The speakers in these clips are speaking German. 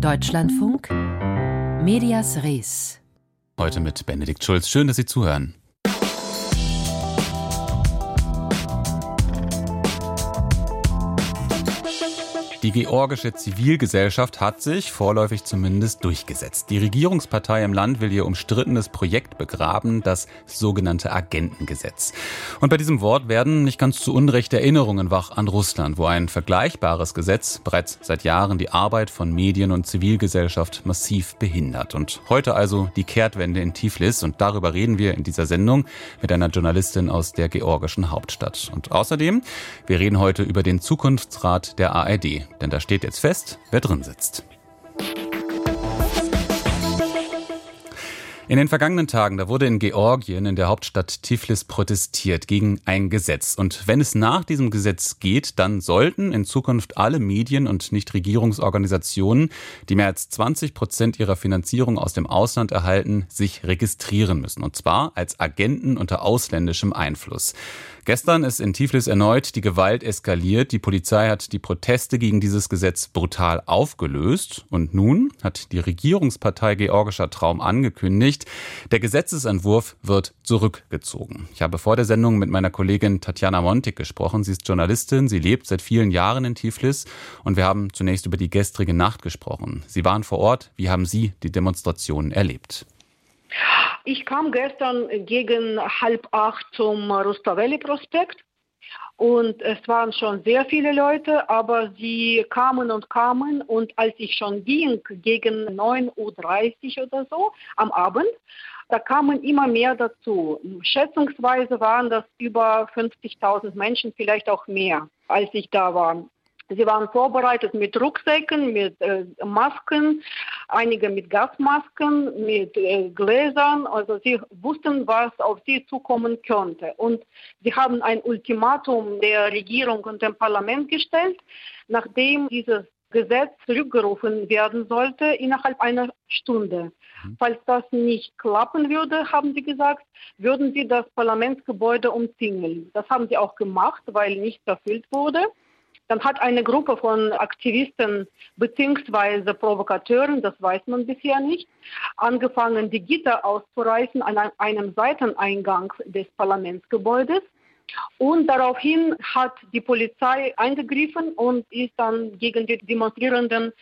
Deutschlandfunk Medias Res. Heute mit Benedikt Schulz. Schön, dass Sie zuhören. Die georgische Zivilgesellschaft hat sich, vorläufig zumindest, durchgesetzt. Die Regierungspartei im Land will ihr umstrittenes Projekt begraben, das sogenannte Agentengesetz. Und bei diesem Wort werden nicht ganz zu Unrecht Erinnerungen wach an Russland, wo ein vergleichbares Gesetz bereits seit Jahren die Arbeit von Medien und Zivilgesellschaft massiv behindert. Und heute also die Kehrtwende in Tiflis und darüber reden wir in dieser Sendung mit einer Journalistin aus der georgischen Hauptstadt. Und außerdem, wir reden heute über den Zukunftsrat der ARD. Denn da steht jetzt fest, wer drin sitzt. In den vergangenen Tagen, da wurde in Georgien, in der Hauptstadt Tiflis, protestiert gegen ein Gesetz. Und wenn es nach diesem Gesetz geht, dann sollten in Zukunft alle Medien und Nichtregierungsorganisationen, die mehr als 20 Prozent ihrer Finanzierung aus dem Ausland erhalten, sich registrieren müssen. Und zwar als Agenten unter ausländischem Einfluss. Gestern ist in Tiflis erneut die Gewalt eskaliert. Die Polizei hat die Proteste gegen dieses Gesetz brutal aufgelöst. Und nun hat die Regierungspartei Georgischer Traum angekündigt, der Gesetzesentwurf wird zurückgezogen. Ich habe vor der Sendung mit meiner Kollegin Tatjana Montik gesprochen. Sie ist Journalistin, sie lebt seit vielen Jahren in Tiflis und wir haben zunächst über die gestrige Nacht gesprochen. Sie waren vor Ort. Wie haben Sie die Demonstrationen erlebt? Ich kam gestern gegen halb acht zum Rustaveli-Prospekt und es waren schon sehr viele Leute, aber sie kamen und kamen und als ich schon ging, gegen 9.30 Uhr oder so am Abend, da kamen immer mehr dazu. Schätzungsweise waren das über 50.000 Menschen, vielleicht auch mehr, als ich da war. Sie waren vorbereitet mit Rucksäcken, mit äh, Masken, einige mit Gasmasken, mit äh, Gläsern. Also sie wussten, was auf sie zukommen könnte. Und sie haben ein Ultimatum der Regierung und dem Parlament gestellt, nachdem dieses Gesetz zurückgerufen werden sollte innerhalb einer Stunde. Mhm. Falls das nicht klappen würde, haben sie gesagt, würden sie das Parlamentsgebäude umzingeln. Das haben sie auch gemacht, weil nichts erfüllt wurde. Dann hat eine Gruppe von Aktivisten bzw. Provokateuren, das weiß man bisher nicht, angefangen, die Gitter auszureißen an einem Seiteneingang des Parlamentsgebäudes. Und daraufhin hat die Polizei eingegriffen und ist dann gegen die Demonstrierenden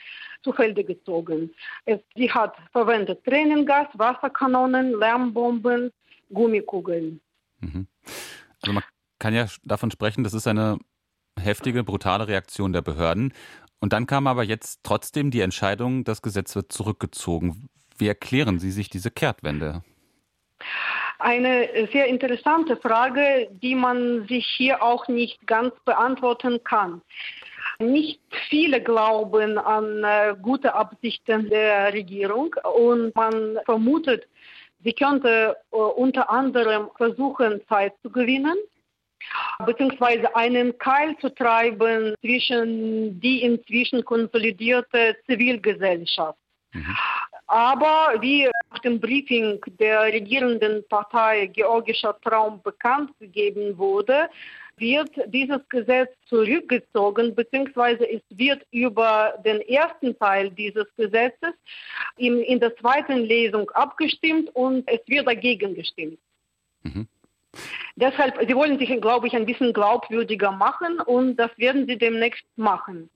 zu Felde gezogen. Es, sie hat verwendet Tränengas, Wasserkanonen, Lärmbomben, Gummikugeln. Mhm. Also man kann ja davon sprechen, das ist eine heftige, brutale Reaktion der Behörden. Und dann kam aber jetzt trotzdem die Entscheidung, das Gesetz wird zurückgezogen. Wie erklären Sie sich diese Kehrtwende? Eine sehr interessante Frage, die man sich hier auch nicht ganz beantworten kann. Nicht viele glauben an äh, gute Absichten der Regierung und man vermutet, sie könnte äh, unter anderem versuchen, Zeit zu gewinnen beziehungsweise einen Keil zu treiben zwischen die inzwischen konsolidierte Zivilgesellschaft. Mhm. Aber wie nach dem Briefing der regierenden Partei Georgischer Traum bekannt gegeben wurde, wird dieses Gesetz zurückgezogen, beziehungsweise es wird über den ersten Teil dieses Gesetzes in, in der zweiten Lesung abgestimmt und es wird dagegen gestimmt. Mhm. Deshalb, sie wollen sich, glaube ich, ein bisschen glaubwürdiger machen und das werden sie demnächst machen.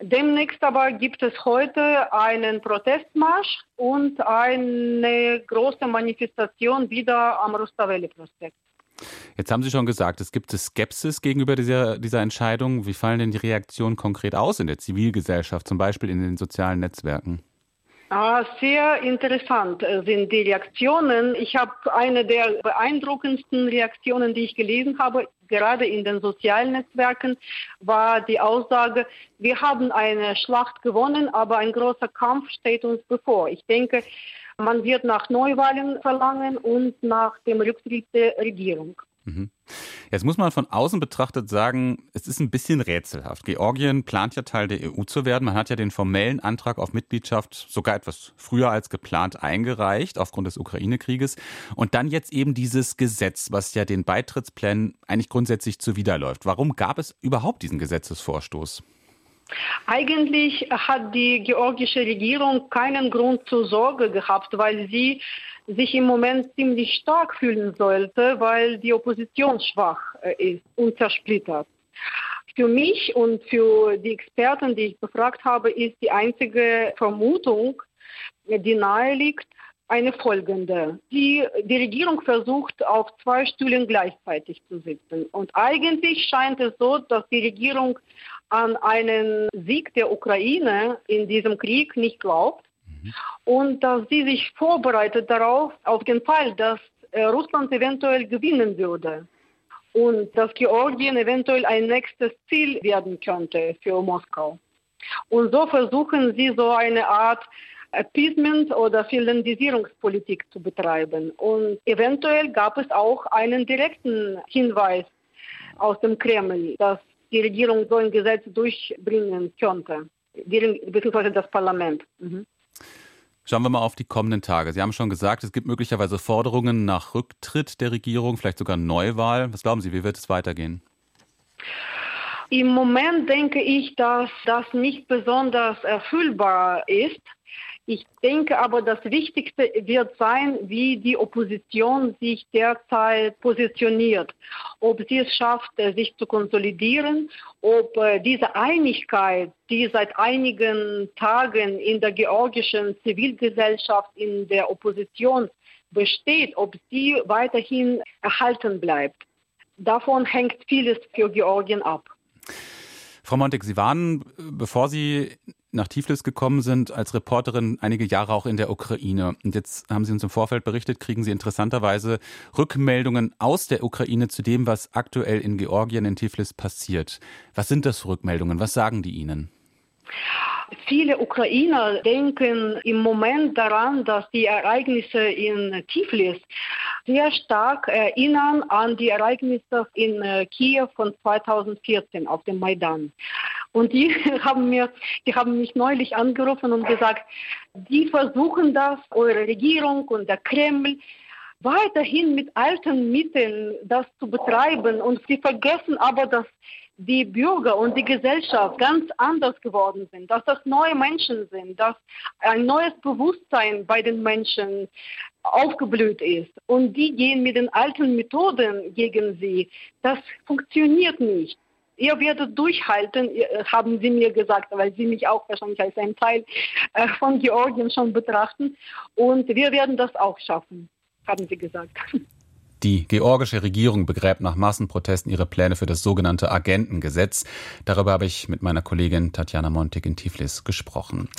Demnächst aber gibt es heute einen Protestmarsch und eine große Manifestation wieder am Rustaveli-Prospekt. Jetzt haben Sie schon gesagt, es gibt Skepsis gegenüber dieser, dieser Entscheidung. Wie fallen denn die Reaktionen konkret aus in der Zivilgesellschaft, zum Beispiel in den sozialen Netzwerken? Ah, sehr interessant äh, sind die Reaktionen. Ich habe eine der beeindruckendsten Reaktionen, die ich gelesen habe, gerade in den sozialen Netzwerken, war die Aussage, wir haben eine Schlacht gewonnen, aber ein großer Kampf steht uns bevor. Ich denke, man wird nach Neuwahlen verlangen und nach dem Rücktritt der Regierung. Mhm. Jetzt muss man von außen betrachtet sagen, es ist ein bisschen rätselhaft. Georgien plant ja Teil der EU zu werden. Man hat ja den formellen Antrag auf Mitgliedschaft sogar etwas früher als geplant eingereicht, aufgrund des Ukraine-Krieges. Und dann jetzt eben dieses Gesetz, was ja den Beitrittsplänen eigentlich grundsätzlich zuwiderläuft. Warum gab es überhaupt diesen Gesetzesvorstoß? Eigentlich hat die georgische Regierung keinen Grund zur Sorge gehabt, weil sie sich im Moment ziemlich stark fühlen sollte, weil die Opposition schwach äh, ist und zersplittert. Für mich und für die Experten, die ich befragt habe, ist die einzige Vermutung, die nahe liegt, eine folgende. Die, die Regierung versucht, auf zwei Stühlen gleichzeitig zu sitzen. Und eigentlich scheint es so, dass die Regierung an einen Sieg der Ukraine in diesem Krieg nicht glaubt mhm. und dass sie sich vorbereitet darauf, auf den Fall, dass äh, Russland eventuell gewinnen würde und dass Georgien eventuell ein nächstes Ziel werden könnte für Moskau. Und so versuchen sie so eine Art Appeasement oder Finlandisierungspolitik zu betreiben. Und eventuell gab es auch einen direkten Hinweis aus dem Kreml, dass die Regierung so ein Gesetz durchbringen könnte, beziehungsweise das Parlament. Mhm. Schauen wir mal auf die kommenden Tage. Sie haben schon gesagt, es gibt möglicherweise Forderungen nach Rücktritt der Regierung, vielleicht sogar Neuwahl. Was glauben Sie, wie wird es weitergehen? Im Moment denke ich, dass das nicht besonders erfüllbar ist. Ich denke aber, das Wichtigste wird sein, wie die Opposition sich derzeit positioniert. Ob sie es schafft, äh, sich zu konsolidieren, ob äh, diese Einigkeit, die seit einigen Tagen in der georgischen Zivilgesellschaft, in der Opposition besteht, ob sie weiterhin erhalten bleibt. Davon hängt vieles für Georgien ab. Frau Montek, Sie waren, bevor Sie nach Tiflis gekommen sind, als Reporterin einige Jahre auch in der Ukraine. Und jetzt haben Sie uns im Vorfeld berichtet, kriegen Sie interessanterweise Rückmeldungen aus der Ukraine zu dem, was aktuell in Georgien, in Tiflis passiert. Was sind das für Rückmeldungen? Was sagen die Ihnen? Viele Ukrainer denken im Moment daran, dass die Ereignisse in Tiflis sehr stark erinnern an die Ereignisse in äh, Kiew von 2014 auf dem Maidan. Und die haben mir, die haben mich neulich angerufen und gesagt, die versuchen das, eure Regierung und der Kreml, weiterhin mit alten Mitteln das zu betreiben. Und sie vergessen aber, dass die Bürger und die Gesellschaft ganz anders geworden sind, dass das neue Menschen sind, dass ein neues Bewusstsein bei den Menschen aufgeblüht ist. Und die gehen mit den alten Methoden gegen sie. Das funktioniert nicht. Ihr werdet durchhalten, haben sie mir gesagt, weil sie mich auch wahrscheinlich als ein Teil äh, von Georgien schon betrachten. Und wir werden das auch schaffen, haben sie gesagt. Die georgische Regierung begräbt nach Massenprotesten ihre Pläne für das sogenannte Agentengesetz. Darüber habe ich mit meiner Kollegin Tatjana Montik in Tiflis gesprochen.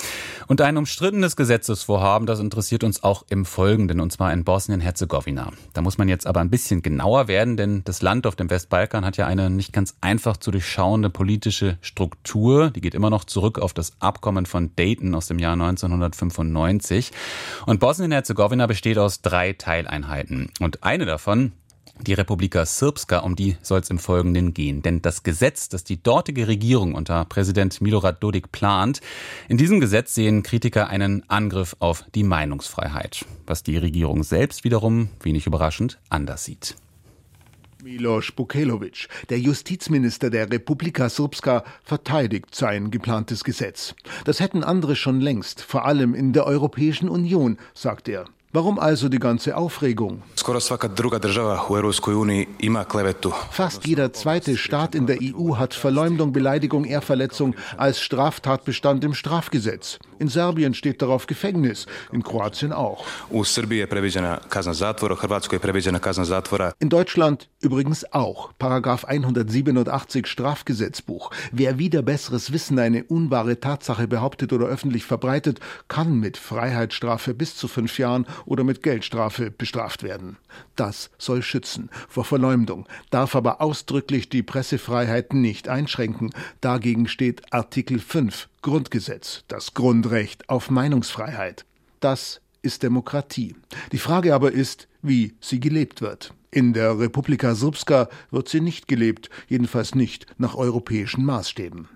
Und ein umstrittenes Gesetzesvorhaben, das interessiert uns auch im Folgenden, und zwar in Bosnien-Herzegowina. Da muss man jetzt aber ein bisschen genauer werden, denn das Land auf dem Westbalkan hat ja eine nicht ganz einfach zu durchschauende politische Struktur. Die geht immer noch zurück auf das Abkommen von Dayton aus dem Jahr 1995. Und Bosnien-Herzegowina besteht aus drei Teileinheiten. Und eine davon von die Republika Srpska, um die soll es im Folgenden gehen. Denn das Gesetz, das die dortige Regierung unter Präsident Milorad Dodik plant, in diesem Gesetz sehen Kritiker einen Angriff auf die Meinungsfreiheit, was die Regierung selbst wiederum, wenig überraschend, anders sieht. Milos Bukelovic, der Justizminister der Republika Srpska, verteidigt sein geplantes Gesetz. Das hätten andere schon längst, vor allem in der Europäischen Union, sagt er. Warum also die ganze Aufregung? Fast jeder zweite Staat in der EU hat Verleumdung, Beleidigung, Ehrverletzung als Straftatbestand im Strafgesetz. In Serbien steht darauf Gefängnis, in Kroatien auch. In Deutschland übrigens auch. Paragraph 187 Strafgesetzbuch. Wer wieder besseres Wissen eine unwahre Tatsache behauptet oder öffentlich verbreitet, kann mit Freiheitsstrafe bis zu fünf Jahren oder mit Geldstrafe bestraft werden. Das soll schützen vor Verleumdung, darf aber ausdrücklich die Pressefreiheit nicht einschränken. Dagegen steht Artikel 5 Grundgesetz, das Grundrecht auf Meinungsfreiheit. Das ist Demokratie. Die Frage aber ist, wie sie gelebt wird. In der Republika Srpska wird sie nicht gelebt, jedenfalls nicht nach europäischen Maßstäben.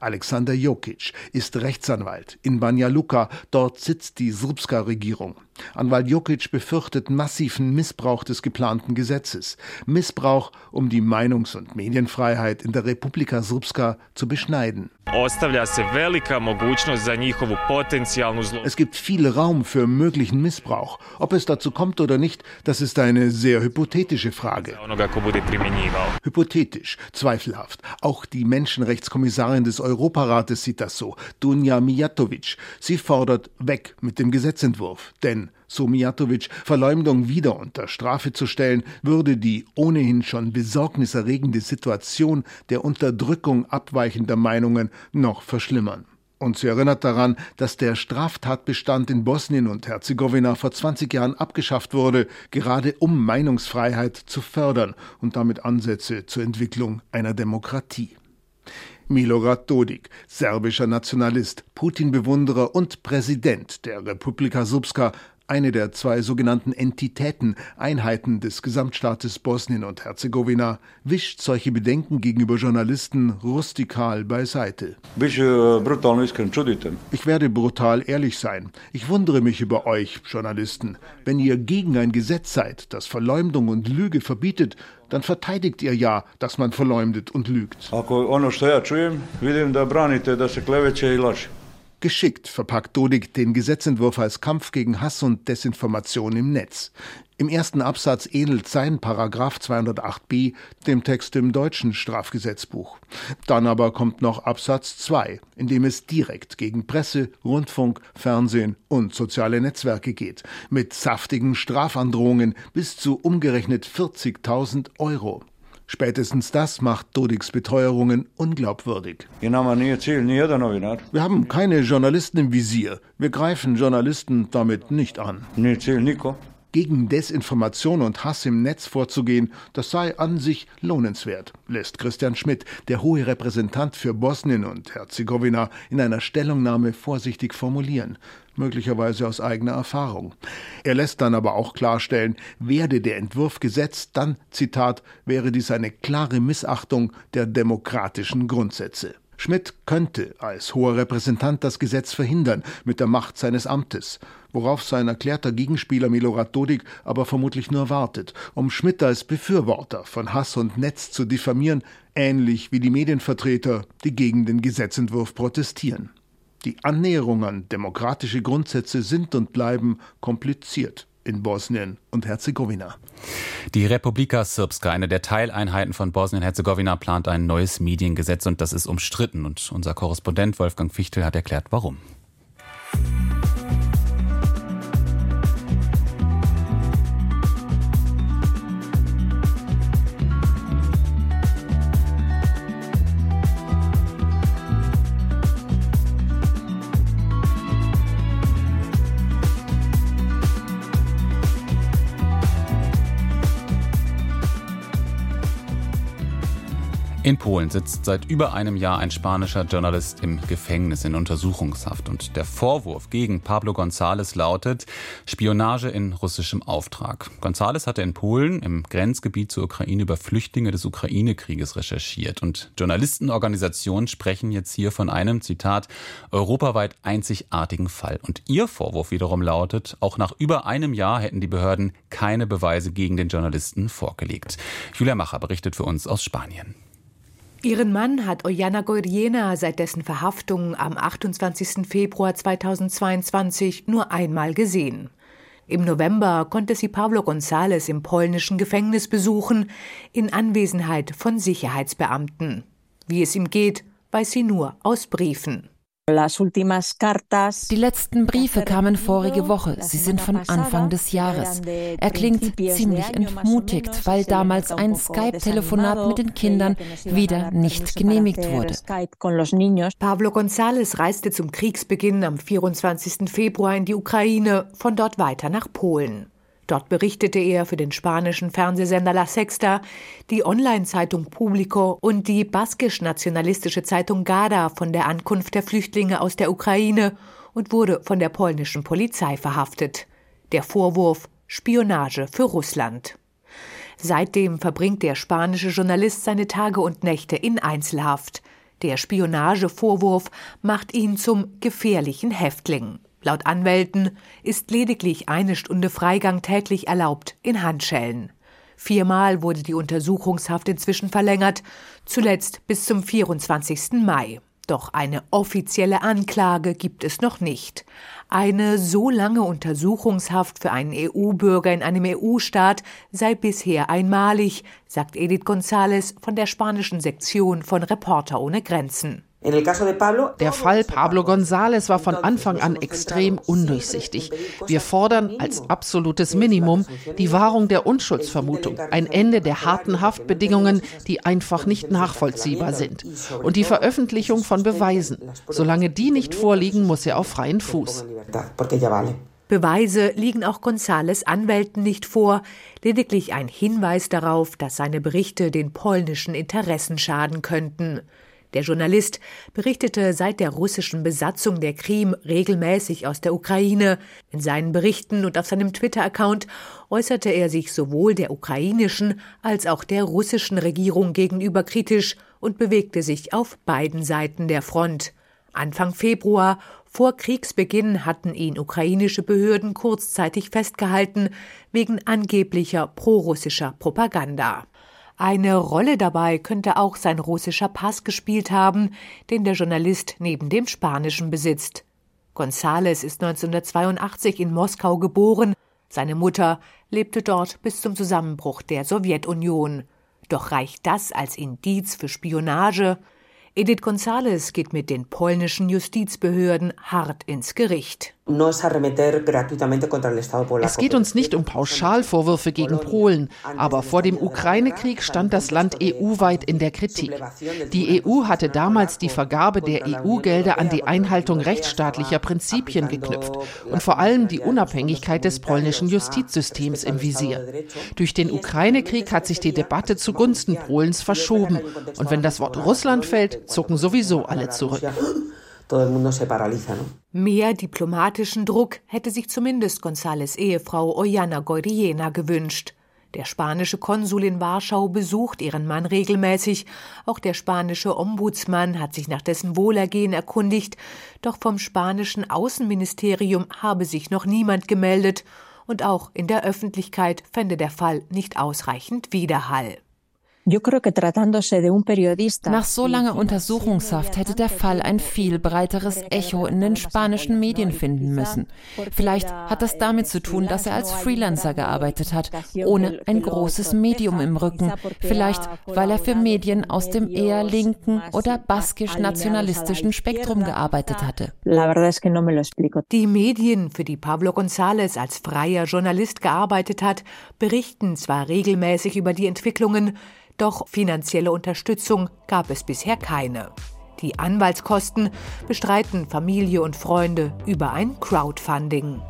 Alexander Jokic ist Rechtsanwalt in Banja Luka, dort sitzt die Srpska-Regierung. Anwalt Jukic befürchtet massiven Missbrauch des geplanten Gesetzes. Missbrauch, um die Meinungs- und Medienfreiheit in der Republika Srpska zu beschneiden. Es gibt viel Raum für möglichen Missbrauch. Ob es dazu kommt oder nicht, das ist eine sehr hypothetische Frage. Hypothetisch, zweifelhaft. Auch die Menschenrechtskommissarin des Europarates sieht das so, Dunja Mijatovic. Sie fordert weg mit dem Gesetzentwurf. Denn so Mijatovic, Verleumdung wieder unter Strafe zu stellen, würde die ohnehin schon besorgniserregende Situation der Unterdrückung abweichender Meinungen noch verschlimmern. Und sie erinnert daran, dass der Straftatbestand in Bosnien und Herzegowina vor 20 Jahren abgeschafft wurde, gerade um Meinungsfreiheit zu fördern und damit Ansätze zur Entwicklung einer Demokratie. Milorad Dodik, serbischer Nationalist, Putin-Bewunderer und Präsident der Republika Srpska, eine der zwei sogenannten Entitäten, Einheiten des Gesamtstaates Bosnien und Herzegowina, wischt solche Bedenken gegenüber Journalisten rustikal beiseite. Ich werde brutal ehrlich sein. Ich wundere mich über euch, Journalisten. Wenn ihr gegen ein Gesetz seid, das Verleumdung und Lüge verbietet, dann verteidigt ihr ja, dass man verleumdet und lügt. Ako ono što ja čujem, vidim da branite da se kleveće i laže. Geschickt verpackt Dodik den Gesetzentwurf als Kampf gegen Hass und Desinformation im Netz. Im ersten Absatz ähnelt sein Paragraph 208b dem Text im deutschen Strafgesetzbuch. Dann aber kommt noch Absatz 2, in dem es direkt gegen Presse, Rundfunk, Fernsehen und soziale Netzwerke geht, mit saftigen Strafandrohungen bis zu umgerechnet 40.000 Euro. Spätestens das macht Dodiks Beteuerungen unglaubwürdig. Wir haben keine Journalisten im Visier. Wir greifen Journalisten damit nicht an. Gegen Desinformation und Hass im Netz vorzugehen, das sei an sich lohnenswert, lässt Christian Schmidt, der hohe Repräsentant für Bosnien und Herzegowina, in einer Stellungnahme vorsichtig formulieren möglicherweise aus eigener Erfahrung. Er lässt dann aber auch klarstellen, werde der Entwurf gesetzt, dann, Zitat, wäre dies eine klare Missachtung der demokratischen Grundsätze. Schmidt könnte als hoher Repräsentant das Gesetz verhindern mit der Macht seines Amtes, worauf sein erklärter Gegenspieler Milorad Dodik aber vermutlich nur wartet, um Schmidt als Befürworter von Hass und Netz zu diffamieren, ähnlich wie die Medienvertreter, die gegen den Gesetzentwurf protestieren. Die Annäherung an demokratische Grundsätze sind und bleiben kompliziert in Bosnien und Herzegowina. Die Republika Srpska, eine der Teileinheiten von Bosnien-Herzegowina, plant ein neues Mediengesetz und das ist umstritten. Und unser Korrespondent Wolfgang Fichtel hat erklärt, warum. In Polen sitzt seit über einem Jahr ein spanischer Journalist im Gefängnis in Untersuchungshaft und der Vorwurf gegen Pablo González lautet Spionage in russischem Auftrag. González hatte in Polen im Grenzgebiet zur Ukraine über Flüchtlinge des Ukraine-Krieges recherchiert und Journalistenorganisationen sprechen jetzt hier von einem, Zitat, europaweit einzigartigen Fall. Und ihr Vorwurf wiederum lautet, auch nach über einem Jahr hätten die Behörden keine Beweise gegen den Journalisten vorgelegt. Julia Macher berichtet für uns aus Spanien. Ihren Mann hat Oyana Goiriena seit dessen Verhaftung am 28. Februar 2022 nur einmal gesehen. Im November konnte sie Pablo González im polnischen Gefängnis besuchen, in Anwesenheit von Sicherheitsbeamten. Wie es ihm geht, weiß sie nur aus Briefen. Die letzten Briefe kamen vorige Woche. Sie sind von Anfang des Jahres. Er klingt ziemlich entmutigt, weil damals ein Skype-Telefonat mit den Kindern wieder nicht genehmigt wurde. Pablo González reiste zum Kriegsbeginn am 24. Februar in die Ukraine, von dort weiter nach Polen. Dort berichtete er für den spanischen Fernsehsender La Sexta, die Online-Zeitung Publico und die baskisch-nationalistische Zeitung Gada von der Ankunft der Flüchtlinge aus der Ukraine und wurde von der polnischen Polizei verhaftet. Der Vorwurf Spionage für Russland. Seitdem verbringt der spanische Journalist seine Tage und Nächte in Einzelhaft. Der Spionagevorwurf macht ihn zum gefährlichen Häftling. Laut Anwälten ist lediglich eine Stunde Freigang täglich erlaubt in Handschellen. Viermal wurde die Untersuchungshaft inzwischen verlängert, zuletzt bis zum 24. Mai. Doch eine offizielle Anklage gibt es noch nicht. Eine so lange Untersuchungshaft für einen EU-Bürger in einem EU-Staat sei bisher einmalig, sagt Edith González von der spanischen Sektion von Reporter ohne Grenzen. Der Fall Pablo González war von Anfang an extrem undurchsichtig. Wir fordern als absolutes Minimum die Wahrung der Unschuldsvermutung, ein Ende der harten Haftbedingungen, die einfach nicht nachvollziehbar sind, und die Veröffentlichung von Beweisen. Solange die nicht vorliegen, muss er auf freien Fuß. Beweise liegen auch González Anwälten nicht vor, lediglich ein Hinweis darauf, dass seine Berichte den polnischen Interessen schaden könnten. Der Journalist berichtete seit der russischen Besatzung der Krim regelmäßig aus der Ukraine. In seinen Berichten und auf seinem Twitter-Account äußerte er sich sowohl der ukrainischen als auch der russischen Regierung gegenüber kritisch und bewegte sich auf beiden Seiten der Front. Anfang Februar, vor Kriegsbeginn, hatten ihn ukrainische Behörden kurzzeitig festgehalten wegen angeblicher prorussischer Propaganda. Eine Rolle dabei könnte auch sein russischer Pass gespielt haben, den der Journalist neben dem spanischen besitzt. González ist 1982 in Moskau geboren, seine Mutter lebte dort bis zum Zusammenbruch der Sowjetunion. Doch reicht das als Indiz für Spionage? Edith González geht mit den polnischen Justizbehörden hart ins Gericht. Es geht uns nicht um Pauschalvorwürfe gegen Polen, aber vor dem Ukraine-Krieg stand das Land EU-weit in der Kritik. Die EU hatte damals die Vergabe der EU-Gelder an die Einhaltung rechtsstaatlicher Prinzipien geknüpft und vor allem die Unabhängigkeit des polnischen Justizsystems im Visier. Durch den Ukraine-Krieg hat sich die Debatte zugunsten Polens verschoben und wenn das Wort Russland fällt, zucken sowieso alle zurück todo el mundo se paraliza. ¿no? Mehr diplomatischen Druck hätte sich zumindest González Ehefrau Ollana Goiriena gewünscht. Der spanische Konsul in Warschau besucht ihren Mann regelmäßig. Auch der spanische Ombudsmann hat sich nach dessen Wohlergehen erkundigt. Doch vom spanischen Außenministerium habe sich noch niemand gemeldet. Und auch in der Öffentlichkeit fände der Fall nicht ausreichend Widerhall. Nach so langer Untersuchungshaft hätte der Fall ein viel breiteres Echo in den spanischen Medien finden müssen. Vielleicht hat das damit zu tun, dass er als Freelancer gearbeitet hat, ohne ein großes Medium im Rücken. Vielleicht, weil er für Medien aus dem eher linken oder baskisch-nationalistischen Spektrum gearbeitet hatte. Die Medien, für die Pablo González als freier Journalist gearbeitet hat, berichten zwar regelmäßig über die Entwicklungen, doch finanzielle Unterstützung gab es bisher keine. Die Anwaltskosten bestreiten Familie und Freunde über ein Crowdfunding.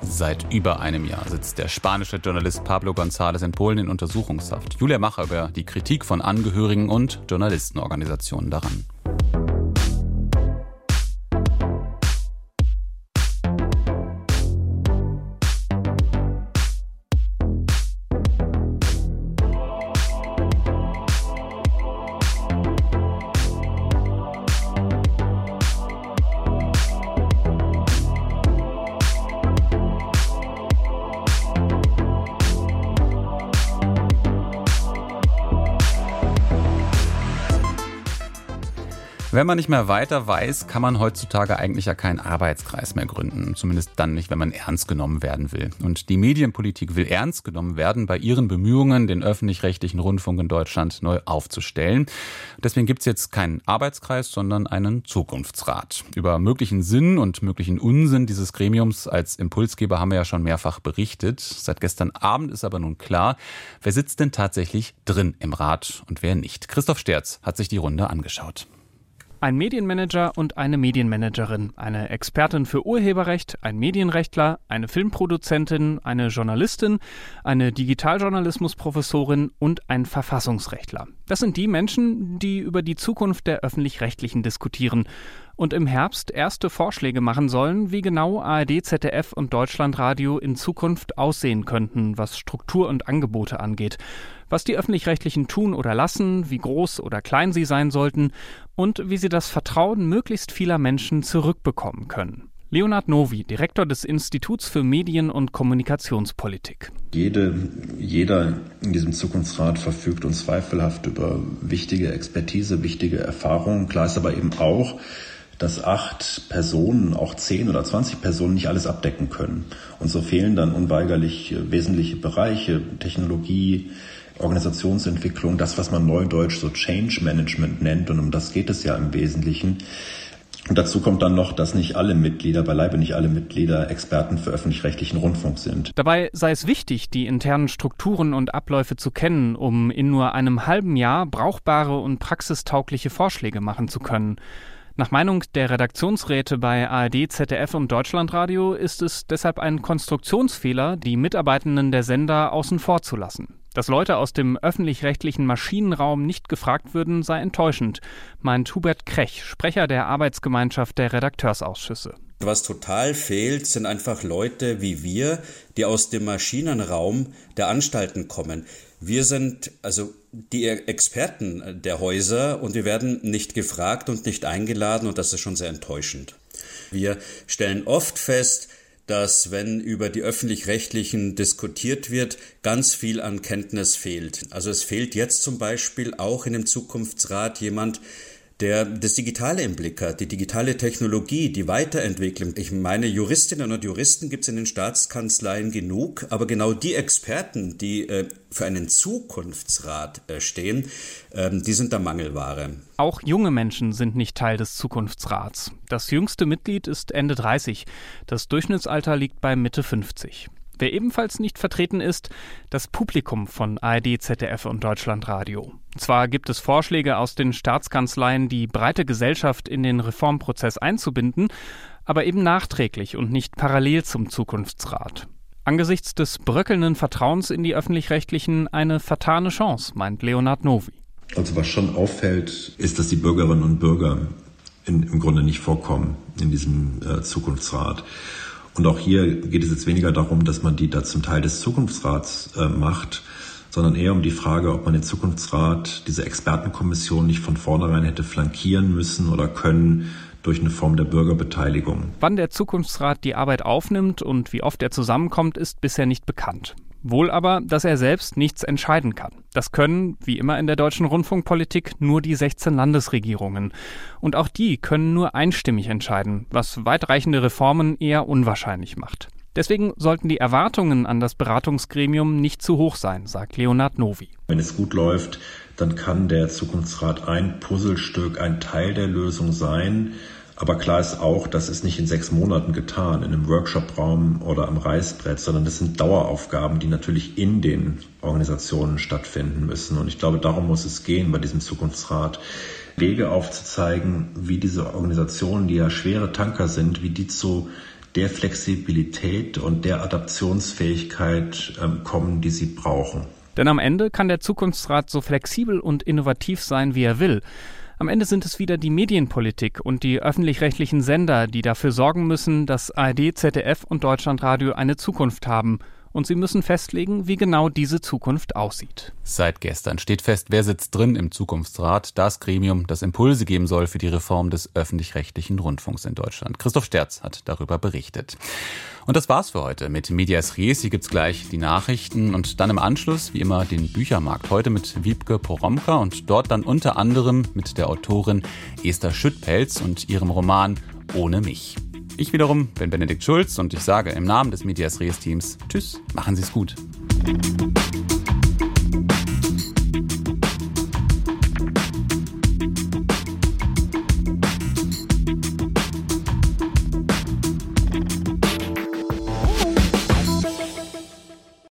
Seit über einem Jahr sitzt der spanische Journalist Pablo González in Polen in Untersuchungshaft. Julia Macher über die Kritik von Angehörigen und Journalistenorganisationen daran. Wenn man nicht mehr weiter weiß, kann man heutzutage eigentlich ja keinen Arbeitskreis mehr gründen. Zumindest dann nicht, wenn man ernst genommen werden will. Und die Medienpolitik will ernst genommen werden bei ihren Bemühungen, den öffentlich-rechtlichen Rundfunk in Deutschland neu aufzustellen. Deswegen gibt es jetzt keinen Arbeitskreis, sondern einen Zukunftsrat. Über möglichen Sinn und möglichen Unsinn dieses Gremiums als Impulsgeber haben wir ja schon mehrfach berichtet. Seit gestern Abend ist aber nun klar, wer sitzt denn tatsächlich drin im Rat und wer nicht. Christoph Sterz hat sich die Runde angeschaut. Ein Medienmanager und eine Medienmanagerin, eine Expertin für Urheberrecht, ein Medienrechtler, eine Filmproduzentin, eine Journalistin, eine Digitaljournalismusprofessorin und ein Verfassungsrechtler. Das sind die Menschen, die über die Zukunft der öffentlich-rechtlichen diskutieren und im Herbst erste Vorschläge machen sollen, wie genau ARD, ZDF und Deutschlandradio in Zukunft aussehen könnten, was Struktur und Angebote angeht was die öffentlich-rechtlichen tun oder lassen, wie groß oder klein sie sein sollten und wie sie das Vertrauen möglichst vieler Menschen zurückbekommen können. Leonard Novi, Direktor des Instituts für Medien- und Kommunikationspolitik. Jede, jeder in diesem Zukunftsrat verfügt unzweifelhaft über wichtige Expertise, wichtige Erfahrungen. Klar ist aber eben auch, dass acht Personen, auch zehn oder zwanzig Personen nicht alles abdecken können. Und so fehlen dann unweigerlich wesentliche Bereiche, Technologie, Organisationsentwicklung, das, was man neudeutsch so Change Management nennt. Und um das geht es ja im Wesentlichen. Und dazu kommt dann noch, dass nicht alle Mitglieder, beileibe nicht alle Mitglieder Experten für öffentlich-rechtlichen Rundfunk sind. Dabei sei es wichtig, die internen Strukturen und Abläufe zu kennen, um in nur einem halben Jahr brauchbare und praxistaugliche Vorschläge machen zu können. Nach Meinung der Redaktionsräte bei ARD, ZDF und Deutschlandradio ist es deshalb ein Konstruktionsfehler, die Mitarbeitenden der Sender außen vor zu lassen. Dass Leute aus dem öffentlich-rechtlichen Maschinenraum nicht gefragt würden, sei enttäuschend, meint Hubert Krech, Sprecher der Arbeitsgemeinschaft der Redakteursausschüsse. Was total fehlt, sind einfach Leute wie wir, die aus dem Maschinenraum der Anstalten kommen. Wir sind also die Experten der Häuser und wir werden nicht gefragt und nicht eingeladen und das ist schon sehr enttäuschend. Wir stellen oft fest, dass wenn über die öffentlich-rechtlichen diskutiert wird, ganz viel an Kenntnis fehlt. Also es fehlt jetzt zum Beispiel auch in dem Zukunftsrat jemand, der das Digitale im Blick hat, die digitale Technologie, die Weiterentwicklung. Ich meine, Juristinnen und Juristen gibt es in den Staatskanzleien genug, aber genau die Experten, die äh, für einen Zukunftsrat äh, stehen, äh, die sind da Mangelware. Auch junge Menschen sind nicht Teil des Zukunftsrats. Das jüngste Mitglied ist Ende 30, das Durchschnittsalter liegt bei Mitte 50. Wer ebenfalls nicht vertreten ist, das Publikum von ARD, ZDF und Deutschlandradio. Zwar gibt es Vorschläge aus den Staatskanzleien, die breite Gesellschaft in den Reformprozess einzubinden, aber eben nachträglich und nicht parallel zum Zukunftsrat. Angesichts des bröckelnden Vertrauens in die öffentlich-rechtlichen eine vertane Chance, meint Leonard Novi. Also was schon auffällt, ist, dass die Bürgerinnen und Bürger in, im Grunde nicht vorkommen in diesem äh, Zukunftsrat. Und auch hier geht es jetzt weniger darum, dass man die da zum Teil des Zukunftsrats äh, macht, sondern eher um die Frage, ob man den Zukunftsrat, diese Expertenkommission nicht von vornherein hätte flankieren müssen oder können durch eine Form der Bürgerbeteiligung. Wann der Zukunftsrat die Arbeit aufnimmt und wie oft er zusammenkommt, ist bisher nicht bekannt. Wohl aber, dass er selbst nichts entscheiden kann. Das können, wie immer in der deutschen Rundfunkpolitik, nur die 16 Landesregierungen. Und auch die können nur einstimmig entscheiden, was weitreichende Reformen eher unwahrscheinlich macht. Deswegen sollten die Erwartungen an das Beratungsgremium nicht zu hoch sein, sagt Leonard Novi. Wenn es gut läuft, dann kann der Zukunftsrat ein Puzzlestück, ein Teil der Lösung sein. Aber klar ist auch, das ist nicht in sechs Monaten getan, in einem Workshopraum oder am Reißbrett, sondern das sind Daueraufgaben, die natürlich in den Organisationen stattfinden müssen. Und ich glaube, darum muss es gehen bei diesem Zukunftsrat. Wege aufzuzeigen, wie diese Organisationen, die ja schwere Tanker sind, wie die zu der Flexibilität und der Adaptionsfähigkeit ähm, kommen, die sie brauchen. Denn am Ende kann der Zukunftsrat so flexibel und innovativ sein, wie er will. Am Ende sind es wieder die Medienpolitik und die öffentlich-rechtlichen Sender, die dafür sorgen müssen, dass ARD, ZDF und Deutschlandradio eine Zukunft haben. Und sie müssen festlegen, wie genau diese Zukunft aussieht. Seit gestern steht fest, wer sitzt drin im Zukunftsrat, das Gremium, das Impulse geben soll für die Reform des öffentlich-rechtlichen Rundfunks in Deutschland. Christoph Sterz hat darüber berichtet. Und das war's für heute mit Medias Res. Hier gibt's gleich die Nachrichten und dann im Anschluss, wie immer, den Büchermarkt. Heute mit Wiebke Poromka und dort dann unter anderem mit der Autorin Esther Schüttpelz und ihrem Roman Ohne mich. Ich wiederum bin Benedikt Schulz und ich sage im Namen des Medias Res Teams Tschüss, machen Sie es gut.